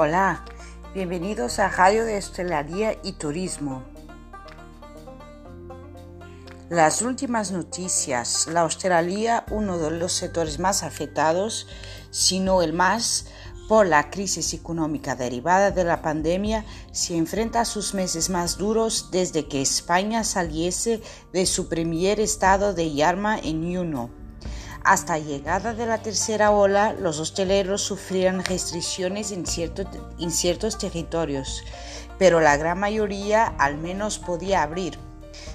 Hola, bienvenidos a Radio de Hostelería y Turismo. Las últimas noticias. La hostelería, uno de los sectores más afectados, si no el más, por la crisis económica derivada de la pandemia, se enfrenta a sus meses más duros desde que España saliese de su primer estado de alarma en junio. Hasta llegada de la tercera ola, los hosteleros sufrían restricciones en, en ciertos territorios, pero la gran mayoría al menos podía abrir.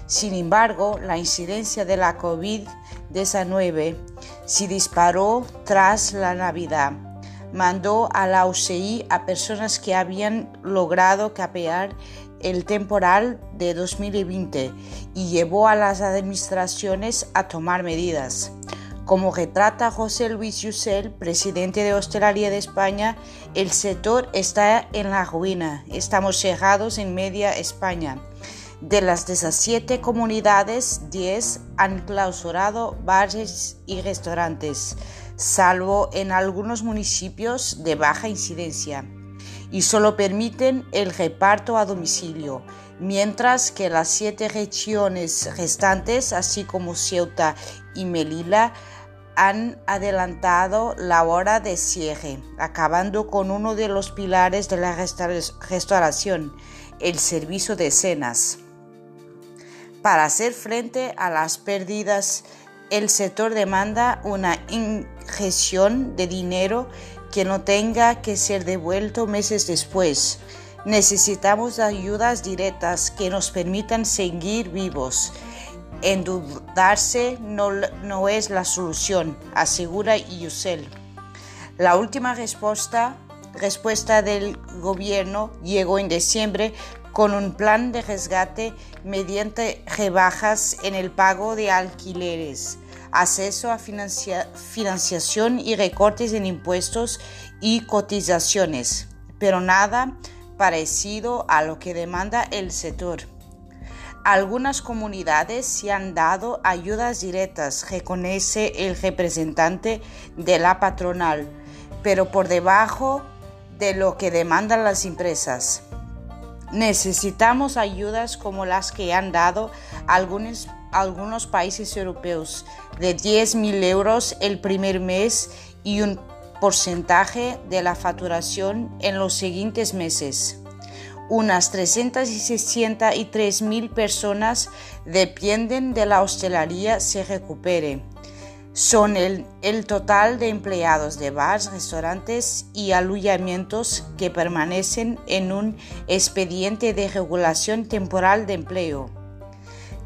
Sin embargo, la incidencia de la COVID-19 se disparó tras la Navidad. Mandó a la UCI a personas que habían logrado capear el temporal de 2020 y llevó a las administraciones a tomar medidas. Como retrata José Luis Yusel, presidente de Hostelería de España, el sector está en la ruina. Estamos cerrados en media España. De las 17 comunidades, 10 han clausurado bares y restaurantes, salvo en algunos municipios de baja incidencia, y solo permiten el reparto a domicilio, mientras que las siete regiones restantes, así como Ceuta y Melilla, han adelantado la hora de cierre, acabando con uno de los pilares de la restauración, el servicio de cenas. Para hacer frente a las pérdidas, el sector demanda una ingestión de dinero que no tenga que ser devuelto meses después. Necesitamos ayudas directas que nos permitan seguir vivos Endeudarse no, no es la solución, asegura Yusel. La última respuesta, respuesta del gobierno llegó en diciembre con un plan de resgate mediante rebajas en el pago de alquileres, acceso a financiación y recortes en impuestos y cotizaciones, pero nada parecido a lo que demanda el sector. Algunas comunidades se han dado ayudas directas, reconoce el representante de la patronal, pero por debajo de lo que demandan las empresas. Necesitamos ayudas como las que han dado algunos, algunos países europeos, de 10.000 euros el primer mes y un porcentaje de la facturación en los siguientes meses unas 363 mil personas dependen de la hostelería se recupere. Son el, el, total de empleados de bares, restaurantes y alojamientos que permanecen en un expediente de regulación temporal de empleo.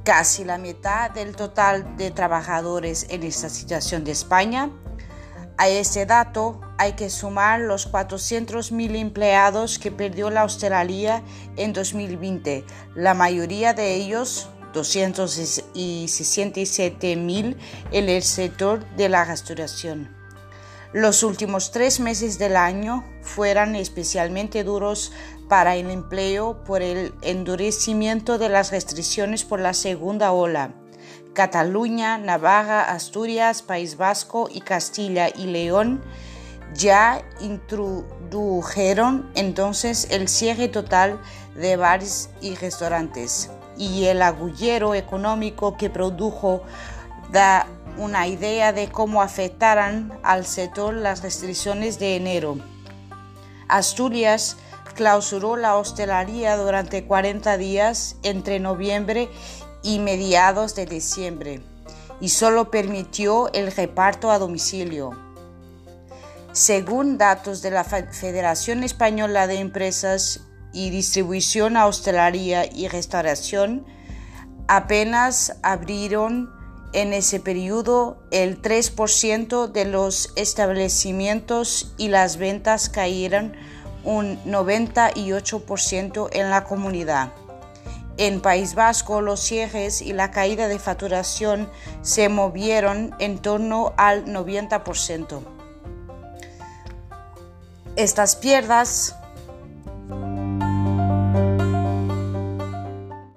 Casi la mitad del total de trabajadores en esta situación de España a ese dato hay que sumar los 400.000 empleados que perdió la hostelería en 2020, la mayoría de ellos 267.000 en el sector de la restauración. Los últimos tres meses del año fueron especialmente duros para el empleo por el endurecimiento de las restricciones por la segunda ola Cataluña, Navarra, Asturias, País Vasco y Castilla y León ya introdujeron entonces el cierre total de bares y restaurantes y el agullero económico que produjo da una idea de cómo afectarán al sector las restricciones de enero. Asturias clausuró la hostelería durante 40 días entre noviembre y mediados de diciembre y solo permitió el reparto a domicilio. Según datos de la Federación Española de Empresas y Distribución Hostelería y Restauración, apenas abrieron en ese periodo el 3% de los establecimientos y las ventas cayeron un 98% en la comunidad. En País Vasco, los cierres y la caída de facturación se movieron en torno al 90%. Estas pierdas